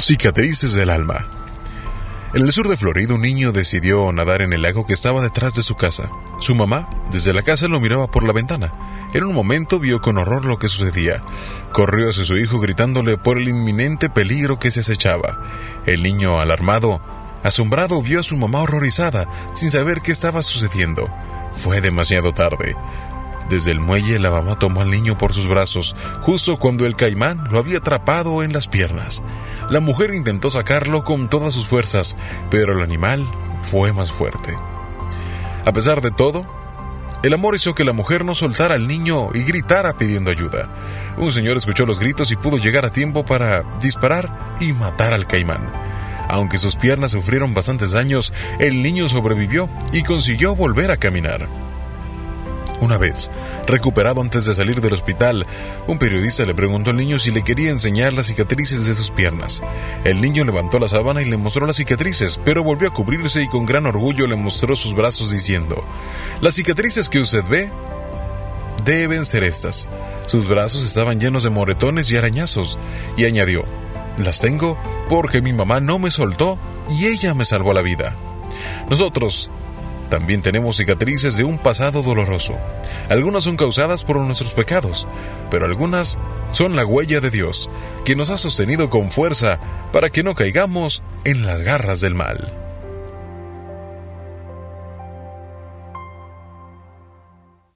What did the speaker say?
Cicatrices del alma. En el sur de Florida, un niño decidió nadar en el lago que estaba detrás de su casa. Su mamá, desde la casa, lo miraba por la ventana. En un momento vio con horror lo que sucedía. Corrió hacia su hijo gritándole por el inminente peligro que se acechaba. El niño, alarmado, asombrado, vio a su mamá horrorizada, sin saber qué estaba sucediendo. Fue demasiado tarde. Desde el muelle la mamá tomó al niño por sus brazos, justo cuando el caimán lo había atrapado en las piernas. La mujer intentó sacarlo con todas sus fuerzas, pero el animal fue más fuerte. A pesar de todo, el amor hizo que la mujer no soltara al niño y gritara pidiendo ayuda. Un señor escuchó los gritos y pudo llegar a tiempo para disparar y matar al caimán. Aunque sus piernas sufrieron bastantes daños, el niño sobrevivió y consiguió volver a caminar. Una vez, recuperado antes de salir del hospital, un periodista le preguntó al niño si le quería enseñar las cicatrices de sus piernas. El niño levantó la sábana y le mostró las cicatrices, pero volvió a cubrirse y con gran orgullo le mostró sus brazos diciendo, Las cicatrices que usted ve deben ser estas. Sus brazos estaban llenos de moretones y arañazos, y añadió, Las tengo porque mi mamá no me soltó y ella me salvó la vida. Nosotros también tenemos cicatrices de un pasado doloroso. Algunas son causadas por nuestros pecados, pero algunas son la huella de Dios, que nos ha sostenido con fuerza para que no caigamos en las garras del mal.